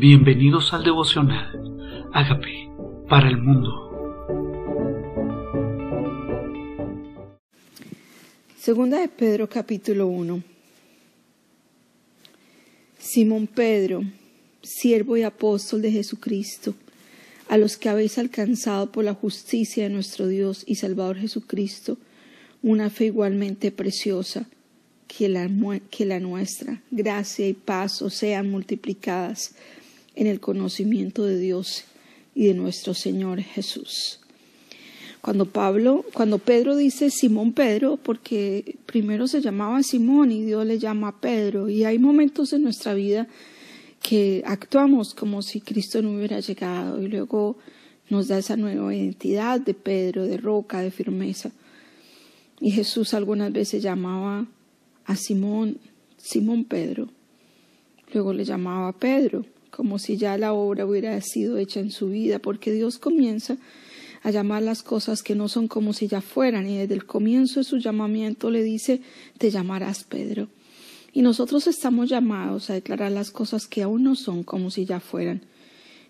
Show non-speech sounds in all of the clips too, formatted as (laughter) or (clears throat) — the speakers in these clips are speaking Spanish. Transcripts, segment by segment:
Bienvenidos al devocional. Hágame para el mundo. Segunda de Pedro capítulo 1. Simón Pedro, siervo y apóstol de Jesucristo, a los que habéis alcanzado por la justicia de nuestro Dios y Salvador Jesucristo, una fe igualmente preciosa que la, nuestra, gracia y paz os sean multiplicadas en el conocimiento de Dios y de nuestro Señor Jesús. Cuando Pablo, cuando Pedro dice Simón Pedro, porque primero se llamaba Simón y Dios le llama Pedro, y hay momentos en nuestra vida que actuamos como si Cristo no hubiera llegado y luego nos da esa nueva identidad de Pedro, de roca, de firmeza. Y Jesús algunas veces llamaba a Simón, Simón Pedro. Luego le llamaba Pedro, como si ya la obra hubiera sido hecha en su vida, porque Dios comienza a llamar las cosas que no son como si ya fueran, y desde el comienzo de su llamamiento le dice, te llamarás Pedro. Y nosotros estamos llamados a declarar las cosas que aún no son como si ya fueran.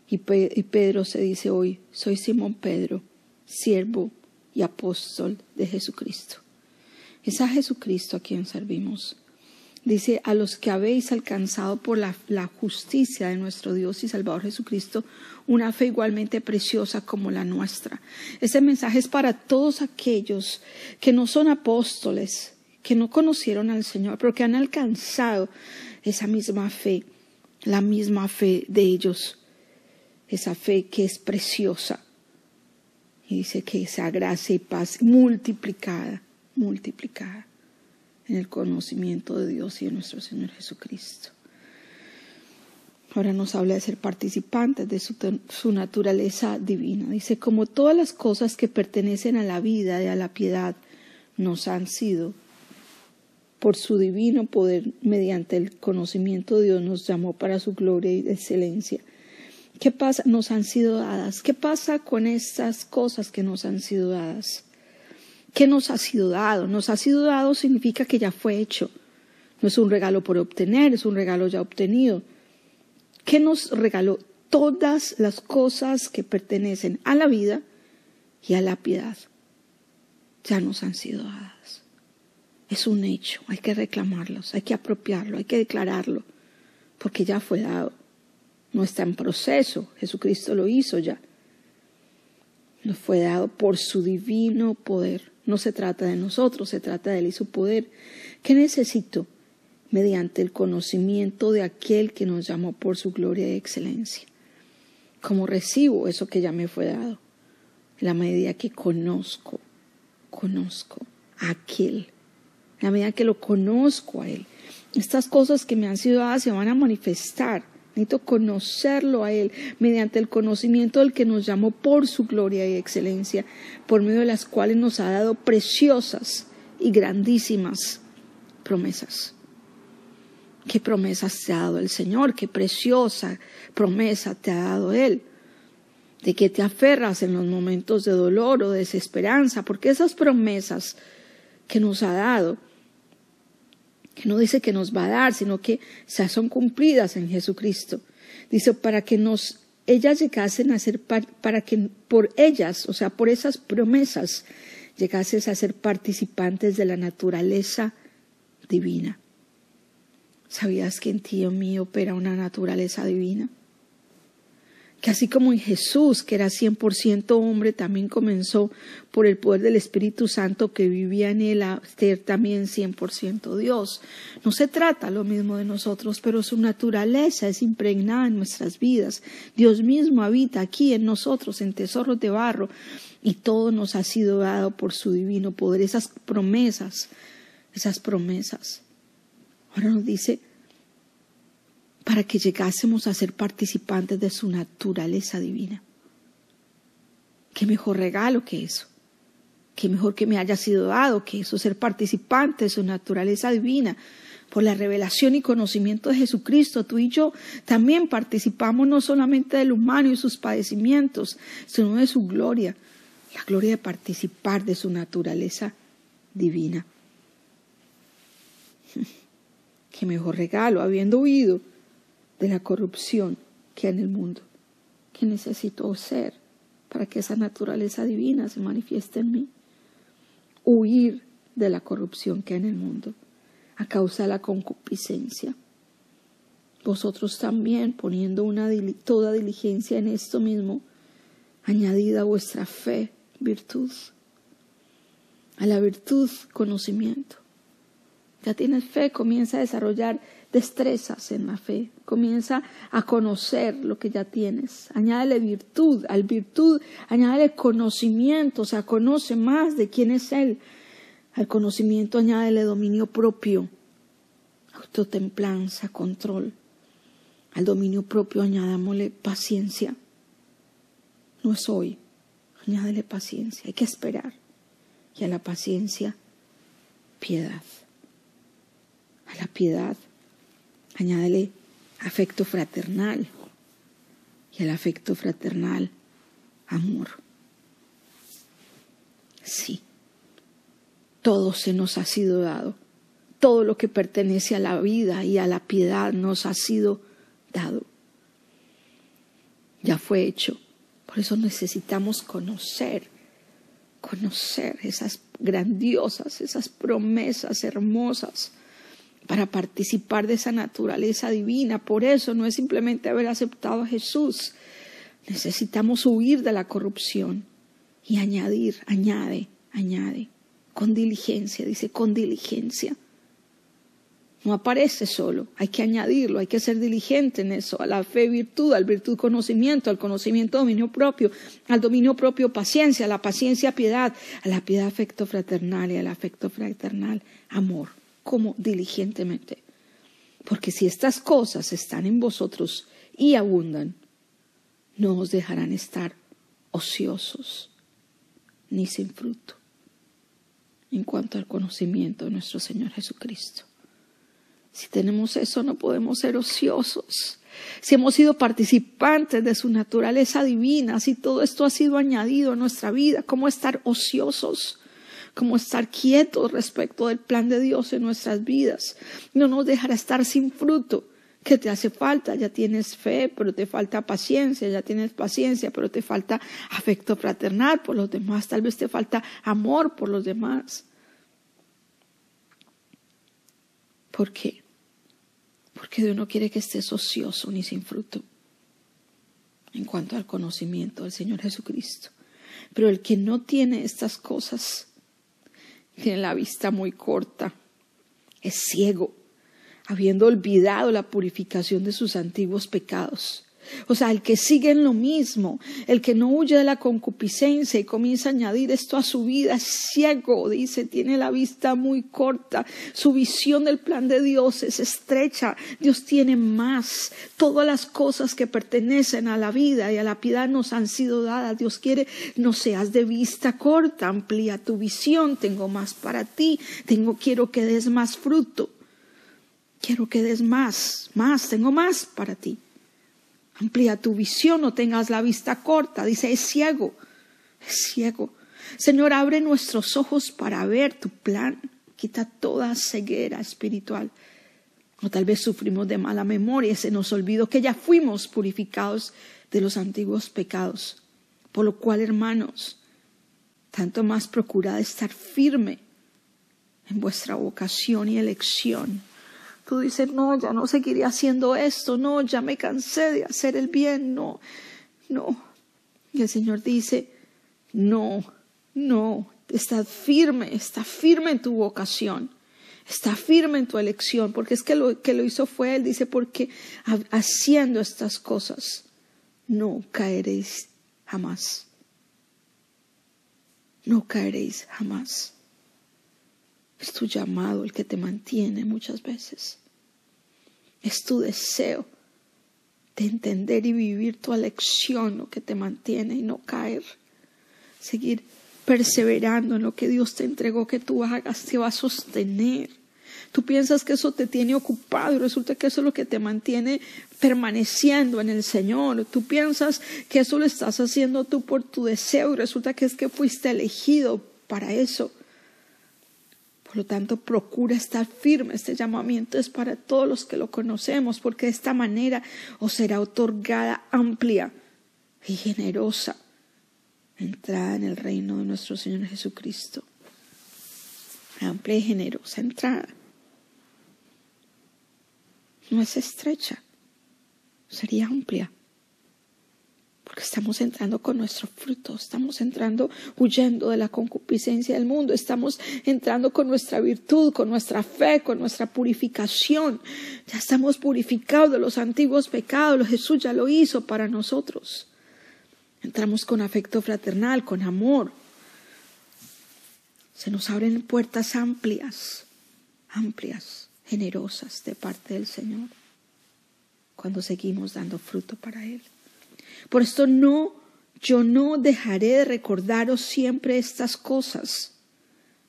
Y, Pedro se dice hoy, soy Simón Pedro, siervo y apóstol de Jesucristo. Es a Jesucristo a quien servimos. Dice, a los que habéis alcanzado por la, justicia de nuestro Dios y Salvador Jesucristo una fe igualmente preciosa como la nuestra. Ese mensaje es para todos aquellos que no son apóstoles, que no conocieron al Señor, pero que han alcanzado esa misma fe, la misma fe de ellos, esa fe que es preciosa. Y dice que esa gracia y paz multiplicada, multiplicada en el conocimiento de Dios y de nuestro Señor Jesucristo. Ahora nos habla de ser participantes de su, naturaleza divina. Dice, como todas las cosas que pertenecen a la vida y a la piedad nos han sido, por su divino poder, mediante el conocimiento de Dios, nos llamó para su gloria y excelencia. ¿Qué pasa? Nos han sido dadas. ¿Qué pasa con estas cosas que nos han sido dadas? ¿Qué nos ha sido dado? Nos ha sido dado significa que ya fue hecho. No es un regalo por obtener, es un regalo ya obtenido. ¿Qué nos regaló? Todas las cosas que pertenecen a la vida y a la piedad ya nos han sido dadas. Es un hecho, hay que reclamarlos, hay que apropiarlo, hay que declararlo, porque ya fue dado. No está en proceso, Jesucristo lo hizo ya. Nos fue dado por su divino poder. No se trata de nosotros, se trata de Él y su poder. ¿Qué necesito? Mediante el conocimiento de aquel que nos llamó por su gloria y excelencia. ¿Cómo recibo eso que ya me fue dado? La medida que conozco, conozco a aquel. La medida que lo conozco a Él. Estas cosas que me han sido dadas se van a manifestar Necesito conocerlo a Él mediante el conocimiento del que nos llamó por su gloria y excelencia, por medio de las cuales nos ha dado preciosas y grandísimas promesas. ¿Qué promesas te ha dado el Señor? ¿Qué preciosa promesa te ha dado Él? ¿De qué te aferras en los momentos de dolor o desesperanza? Porque esas promesas que nos ha dado que no dice que nos va a dar, sino que ya son cumplidas en Jesucristo. Dice, para que nos, ellas llegasen a ser, para que por ellas, o sea, por esas promesas, llegases a ser participantes de la naturaleza divina. ¿Sabías que en ti, o mí, opera una naturaleza divina? Que así como en Jesús, que era 100% hombre, también comenzó por el poder del Espíritu Santo que vivía en él a ser también 100% Dios. No se trata lo mismo de nosotros, pero su naturaleza es impregnada en nuestras vidas. Dios mismo habita aquí en nosotros, en tesoros de barro, y todo nos ha sido dado por su divino poder. Esas promesas, esas promesas. Ahora nos dice, para que llegásemos a ser participantes de su naturaleza divina. ¿Qué mejor regalo que eso? ¿Qué mejor que me haya sido dado que eso, ser participante de su naturaleza divina? Por la revelación y conocimiento de Jesucristo, tú y yo también participamos no solamente del humano y sus padecimientos, sino de su gloria, la gloria de participar de su naturaleza divina. (laughs) Qué mejor regalo, habiendo huido de la corrupción que hay en el mundo, que necesito ser para que esa naturaleza divina se manifieste en mí. Huir de la corrupción que hay en el mundo a causa de la concupiscencia. Vosotros también, poniendo toda diligencia en esto mismo, añadida a vuestra fe, virtud. A la virtud, conocimiento. Ya tienes fe, comienza a desarrollar destrezas en la fe, comienza a conocer lo que ya tienes, añádele virtud, al virtud añádele conocimiento, o sea, conoce más de quién es Él, al conocimiento añádele dominio propio, autotemplanza, control, al dominio propio añadámosle paciencia, no es hoy, añádele paciencia, hay que esperar, y a la paciencia, piedad, a la piedad, añádele afecto fraternal y al afecto fraternal amor. Sí, todo se nos ha sido dado, todo lo que pertenece a la vida y a la piedad nos ha sido dado. Ya fue hecho. Por eso necesitamos conocer, conocer esas grandiosas, esas promesas hermosas para participar de esa naturaleza divina. Por eso no es simplemente haber aceptado a Jesús. Necesitamos huir de la corrupción y añadir, añade, añade, con diligencia, dice, con diligencia. No aparece solo, hay que añadirlo, hay que ser diligente en eso, a la fe virtud, al virtud conocimiento, al conocimiento dominio propio, al dominio propio paciencia, a la paciencia piedad, a la piedad afecto fraternal y al afecto fraternal amor como diligentemente. Porque si estas cosas están en vosotros y abundan, no os dejarán estar ociosos ni sin fruto en cuanto al conocimiento de nuestro Señor Jesucristo. Si tenemos eso, no podemos ser ociosos. Si hemos sido participantes de su naturaleza divina, si todo esto ha sido añadido a nuestra vida, ¿cómo estar ociosos? Como estar quietos respecto del plan de Dios en nuestras vidas. No nos dejará estar sin fruto. que te hace falta? Ya tienes fe, pero te falta paciencia, ya tienes paciencia, pero te falta afecto fraternal por los demás, tal vez te falta amor por los demás. ¿Por qué? Porque Dios no quiere que estés ocioso ni sin fruto en cuanto al conocimiento del Señor Jesucristo. Pero el que no tiene estas cosas tiene la vista muy corta, es ciego, habiendo olvidado la purificación de sus antiguos pecados. O sea, el que sigue en lo mismo, el que no huye de la concupiscencia y comienza a añadir esto a su vida, es ciego, dice, tiene la vista muy corta, su visión del plan de Dios es estrecha, Dios tiene más, todas las cosas que pertenecen a la vida y a la piedad nos han sido dadas, Dios quiere no seas de vista corta, amplía tu visión, tengo más para ti, tengo, quiero que des más fruto, quiero que des más, más, tengo más para ti. Amplía tu visión, no tengas la vista corta. Dice, es ciego, es ciego. Señor, abre nuestros ojos para ver tu plan. Quita toda ceguera espiritual. O tal vez sufrimos de mala memoria, se nos olvidó que ya fuimos purificados de los antiguos pecados. Por lo cual, hermanos, tanto más procurad estar firme en vuestra vocación y elección Tú dices, no, ya no seguiré haciendo esto, no, ya me cansé de hacer el bien, no, no. Y el Señor dice, no, no, está firme, está firme en tu vocación, está firme en tu elección, porque es que lo que lo hizo fue Él, dice, porque haciendo estas cosas no caeréis jamás. No caeréis jamás. Es tu llamado el que te mantiene muchas veces. Es tu deseo de entender y vivir tu elección lo que te mantiene y no caer. Seguir perseverando en lo que Dios te entregó que tú hagas, te va a sostener. Tú piensas que eso te tiene ocupado y resulta que eso es lo que te mantiene permaneciendo en el Señor. Tú piensas que eso lo estás haciendo tú por tu deseo y resulta que es que fuiste elegido para eso Por lo tanto, procura estar firme. Este llamamiento es para todos los que lo conocemos, porque de esta manera os será otorgada amplia y generosa entrada en el reino de nuestro Señor Jesucristo. Amplia y generosa entrada. No es estrecha, sería amplia porque estamos entrando con nuestro fruto, estamos entrando huyendo de la concupiscencia del mundo, estamos entrando con nuestra virtud, con nuestra fe, con nuestra purificación. Ya estamos purificados de los antiguos pecados, Jesús ya lo hizo para nosotros. Entramos con afecto fraternal, con amor. Se nos abren puertas amplias, amplias, generosas de parte del Señor, cuando seguimos dando fruto para Él. Por esto no, yo no dejaré de recordaros siempre estas cosas,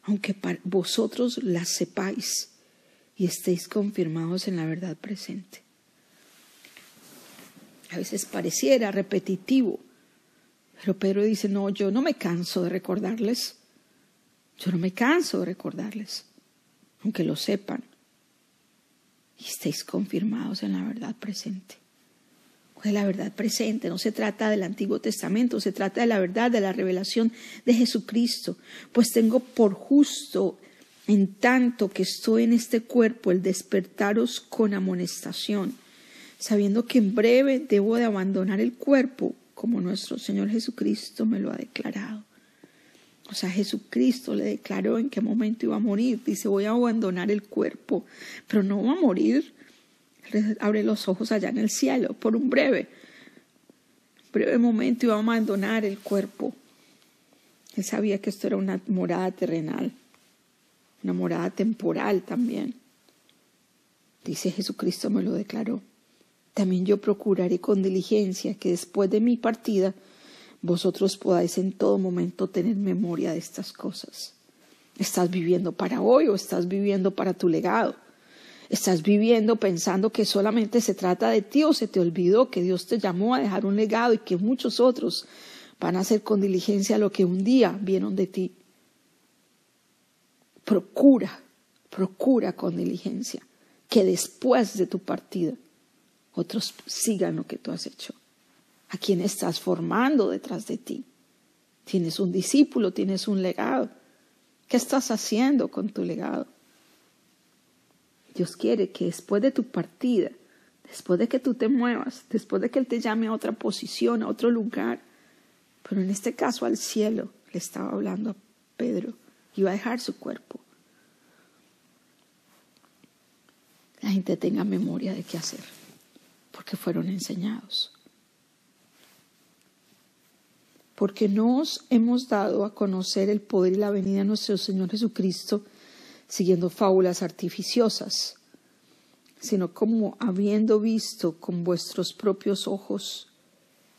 aunque vosotros las sepáis y estéis confirmados en la verdad presente. A veces pareciera repetitivo, pero Pedro dice, no, yo no me canso de recordarles, yo no me canso de recordarles, aunque lo sepan y estéis confirmados en la verdad presente de la verdad presente, no se trata del Antiguo Testamento, se trata de la verdad, de la revelación de Jesucristo. Pues tengo por justo, en tanto que estoy en este cuerpo, el despertaros con amonestación, sabiendo que en breve debo de abandonar el cuerpo, como nuestro Señor Jesucristo me lo ha declarado. O sea, Jesucristo le declaró en qué momento iba a morir. Dice, voy a abandonar el cuerpo, pero no va a morir abre los ojos allá en el cielo por un breve, breve momento iba a abandonar el cuerpo. Él sabía que esto era una morada terrenal, una morada temporal también. Dice Jesucristo me lo declaró. También yo procuraré con diligencia que después de mi partida vosotros podáis en todo momento tener memoria de estas cosas. ¿Estás viviendo para hoy o estás viviendo para tu legado? Estás viviendo pensando que solamente se trata de ti o se te olvidó que Dios te llamó a dejar un legado y que muchos otros van a hacer con diligencia lo que un día vieron de ti. Procura, procura con diligencia que después de tu partida otros sigan lo que tú has hecho. ¿A quién estás formando detrás de ti? Tienes un discípulo, tienes un legado. ¿Qué estás haciendo con tu legado? Dios quiere que después de tu partida, después de que tú te muevas, después de que Él te llame a otra posición, a otro lugar, pero en este caso al cielo, le estaba hablando a Pedro, iba a dejar su cuerpo. La gente tenga memoria de qué hacer, porque fueron enseñados. Porque nos hemos dado a conocer el poder y la venida de nuestro Señor Jesucristo, siguiendo fábulas artificiosas, sino como habiendo visto con vuestros propios ojos,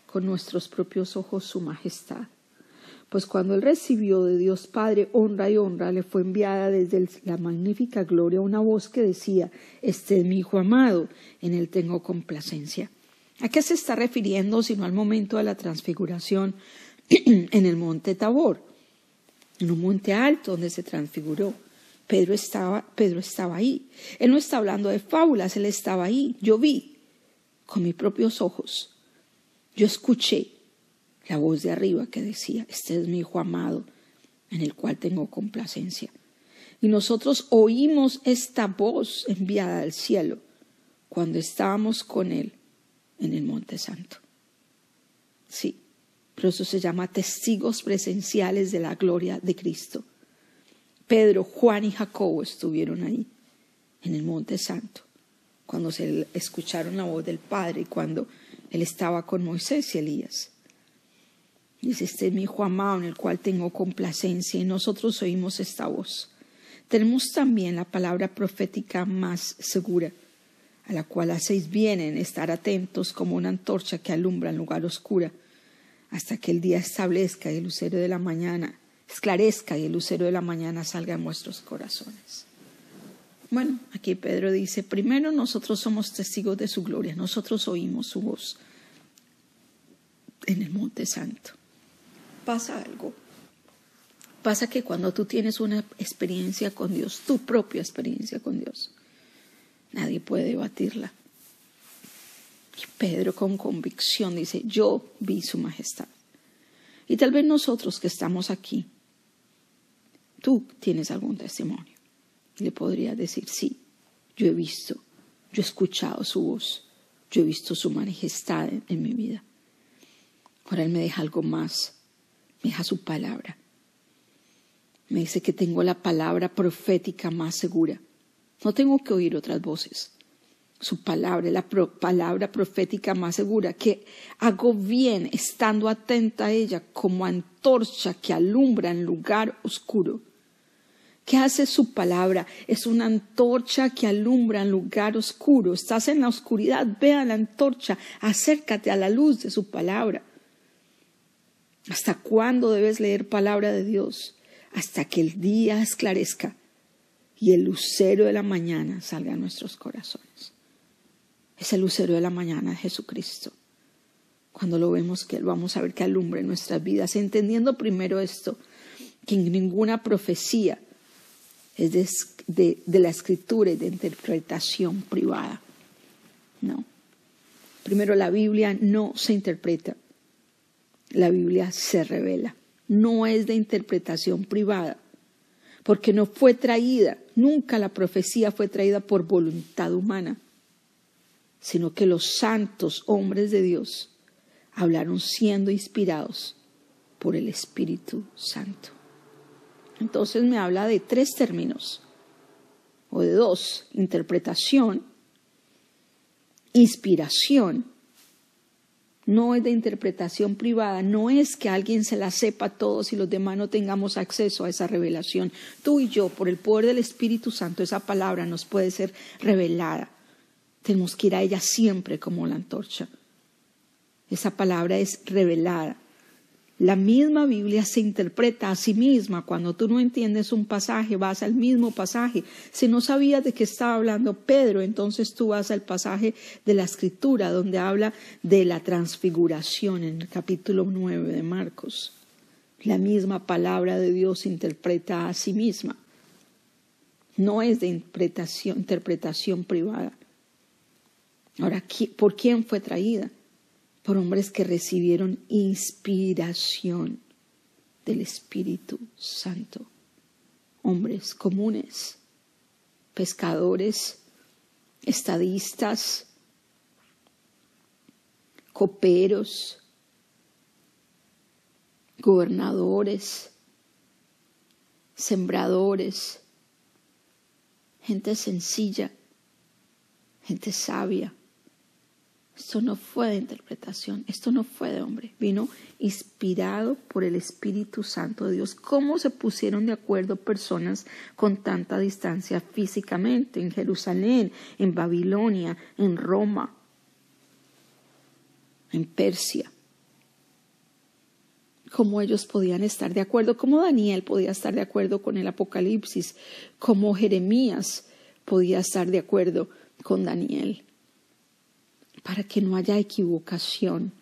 con nuestros propios ojos su majestad. Pues cuando él recibió de Dios Padre honra y honra, le fue enviada desde la magnífica gloria una voz que decía, Este es mi Hijo amado, en él tengo complacencia. ¿A qué se está refiriendo sino al momento de la transfiguración (clears throat) en el monte Tabor, en un monte alto donde se transfiguró? Pedro estaba, Pedro estaba ahí. Él no está hablando de fábulas, él estaba ahí. Yo vi con mis propios ojos. Yo escuché la voz de arriba que decía, este es mi hijo amado, en el cual tengo complacencia. Y nosotros oímos esta voz enviada al cielo cuando estábamos con él en el Monte Santo. Sí, pero eso se llama testigos presenciales de la gloria de Cristo. Pedro, Juan y Jacobo estuvieron ahí, en el Monte Santo, cuando se escucharon la voz del Padre y cuando él estaba con Moisés y Elías. Dice, este es mi hijo amado en el cual tengo complacencia y nosotros oímos esta voz. Tenemos también la palabra profética más segura, a la cual hacéis bien en estar atentos como una antorcha que alumbra en lugar oscuro, hasta que el día establezca el lucero de la mañana esclarezca y el lucero de la mañana salga en nuestros corazones. Bueno, aquí Pedro dice, primero nosotros somos testigos de su gloria, nosotros oímos su voz en el Monte Santo. Pasa algo. Pasa que cuando tú tienes una experiencia con Dios, tu propia experiencia con Dios, nadie puede debatirla. Y Pedro con convicción dice, yo vi su majestad. Y tal vez nosotros que estamos aquí, tú tienes algún testimonio. Le podrías decir, sí, yo he visto, yo he escuchado su voz, yo he visto su majestad en, en mi vida. Ahora Él me deja algo más, me deja su palabra. Me dice que tengo la palabra profética más segura. No tengo que oír otras voces su palabra, la palabra profética más segura, que hago bien estando atenta a ella como antorcha que alumbra en lugar oscuro. ¿Qué hace su palabra? Es una antorcha que alumbra en lugar oscuro. Estás en la oscuridad, vea la antorcha, acércate a la luz de su palabra. ¿Hasta cuándo debes leer palabra de Dios? Hasta que el día esclarezca y el lucero de la mañana salga a nuestros corazones es el lucero de la mañana de Jesucristo. Cuando lo vemos, que vamos a ver que alumbre nuestras vidas, entendiendo primero esto, que ninguna profecía es de, de la escritura y de interpretación privada. No. Primero, la Biblia no se interpreta, la Biblia se revela. No es de interpretación privada, porque no fue traída, nunca la profecía fue traída por voluntad humana sino que los santos hombres de Dios hablaron siendo inspirados por el Espíritu Santo. Entonces me habla de tres términos, o de dos, interpretación, inspiración. No es de interpretación privada, no es que alguien se la sepa todos y los demás no tengamos acceso a esa revelación. Tú y yo, por el poder del Espíritu Santo, esa palabra nos puede ser revelada tenemos que ir a ella siempre como la antorcha. Esa palabra es revelada. La misma Biblia se interpreta a sí misma. Cuando tú no entiendes un pasaje, vas al mismo pasaje. Si no sabías de qué estaba hablando Pedro, entonces tú vas al pasaje de la Escritura, donde habla de la transfiguración en el capítulo 9 de Marcos. La misma palabra de Dios se interpreta a sí misma. No es de interpretación, interpretación privada. Ahora, ¿por quién fue traída? Por hombres que recibieron inspiración del Espíritu Santo. Hombres comunes, pescadores, estadistas, coperos, gobernadores, sembradores, gente sencilla, gente sabia esto no fue de interpretación, esto no fue de hombre, vino inspirado por el Espíritu Santo de Dios. ¿Cómo se pusieron de acuerdo personas con tanta distancia físicamente en Jerusalén, en Babilonia, en Roma, en Persia? cómo ellos podían estar de acuerdo, cómo Daniel podía estar de acuerdo con el Apocalipsis, cómo Jeremías podía estar de acuerdo con Daniel para que no haya equivocación.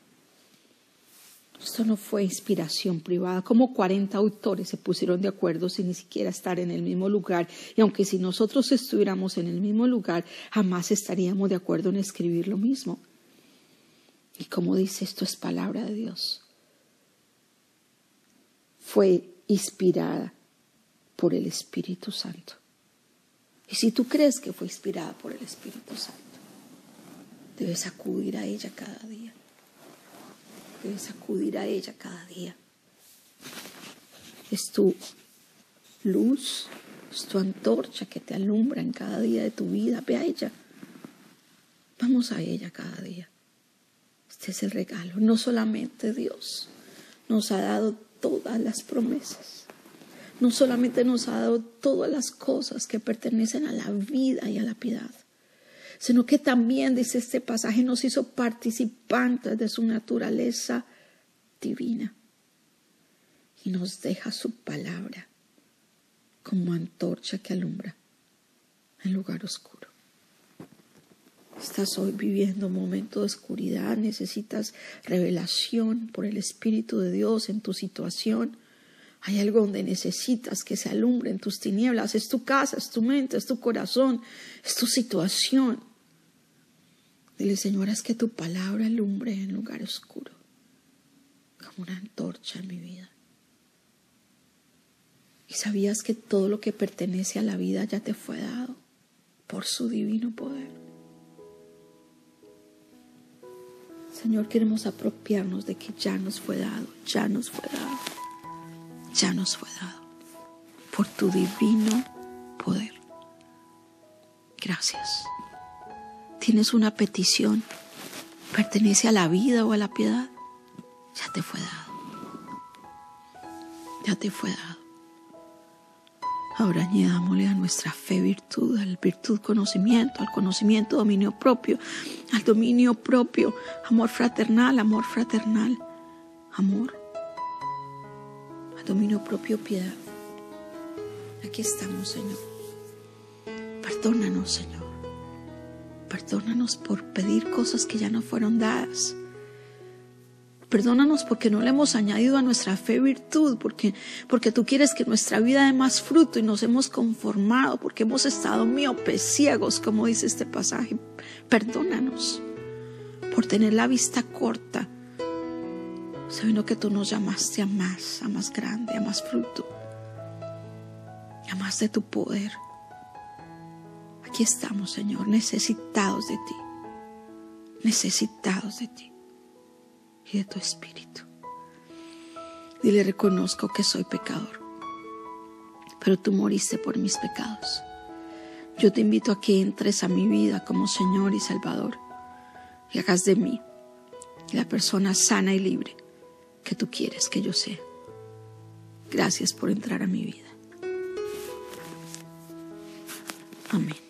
Esto no fue inspiración privada. Como 40 autores se pusieron de acuerdo sin ni siquiera estar en el mismo lugar. Y aunque si nosotros estuviéramos en el mismo lugar, jamás estaríamos de acuerdo en escribir lo mismo. Y como dice, esto es palabra de Dios. Fue inspirada por el Espíritu Santo. Y si tú crees que fue inspirada por el Espíritu Santo, Debes acudir a ella cada día. Debes acudir a ella cada día. Es tu luz, es tu antorcha que te alumbra en cada día de tu vida. Ve a ella. Vamos a ella cada día. Este es el regalo. No solamente Dios nos ha dado todas las promesas. No solamente nos ha dado todas las cosas que pertenecen a la vida y a la piedad sino que también, dice este pasaje, nos hizo participantes de su naturaleza divina y nos deja su palabra como antorcha que alumbra en lugar oscuro. Estás hoy viviendo un momento de oscuridad, necesitas revelación por el Espíritu de Dios en tu situación. Hay algo donde necesitas que se alumbre en tus tinieblas. Es tu casa, es tu mente, es tu corazón, es tu situación. Dile, Señor, es que tu palabra alumbre en lugar oscuro, como una antorcha en mi vida. Y sabías que todo lo que pertenece a la vida ya te fue dado por su divino poder. Señor, queremos apropiarnos de que ya nos fue dado, ya nos fue dado, ya nos fue dado por tu divino poder. Gracias. Tienes una petición, pertenece a la vida o a la piedad, ya te fue dado. Ya te fue dado. Ahora añadámosle a nuestra fe virtud, al virtud conocimiento, al conocimiento dominio propio, al dominio propio, amor fraternal, amor fraternal, amor, al dominio propio piedad. Aquí estamos, Señor. Perdónanos, Señor. Perdónanos por pedir cosas que ya no fueron dadas. Perdónanos porque no le hemos añadido a nuestra fe virtud, porque, porque tú quieres que nuestra vida dé más fruto y nos hemos conformado, porque hemos estado miopes, ciegos, como dice este pasaje. Perdónanos por tener la vista corta, sabiendo que tú nos llamaste a más, a más grande, a más fruto, a más de tu poder. Aquí estamos, Señor, necesitados de ti, necesitados de ti y de tu espíritu. Dile, reconozco que soy pecador, pero tú moriste por mis pecados. Yo te invito a que entres a mi vida como Señor y Salvador y hagas de mí la persona sana y libre que tú quieres que yo sea. Gracias por entrar a mi vida. Amén.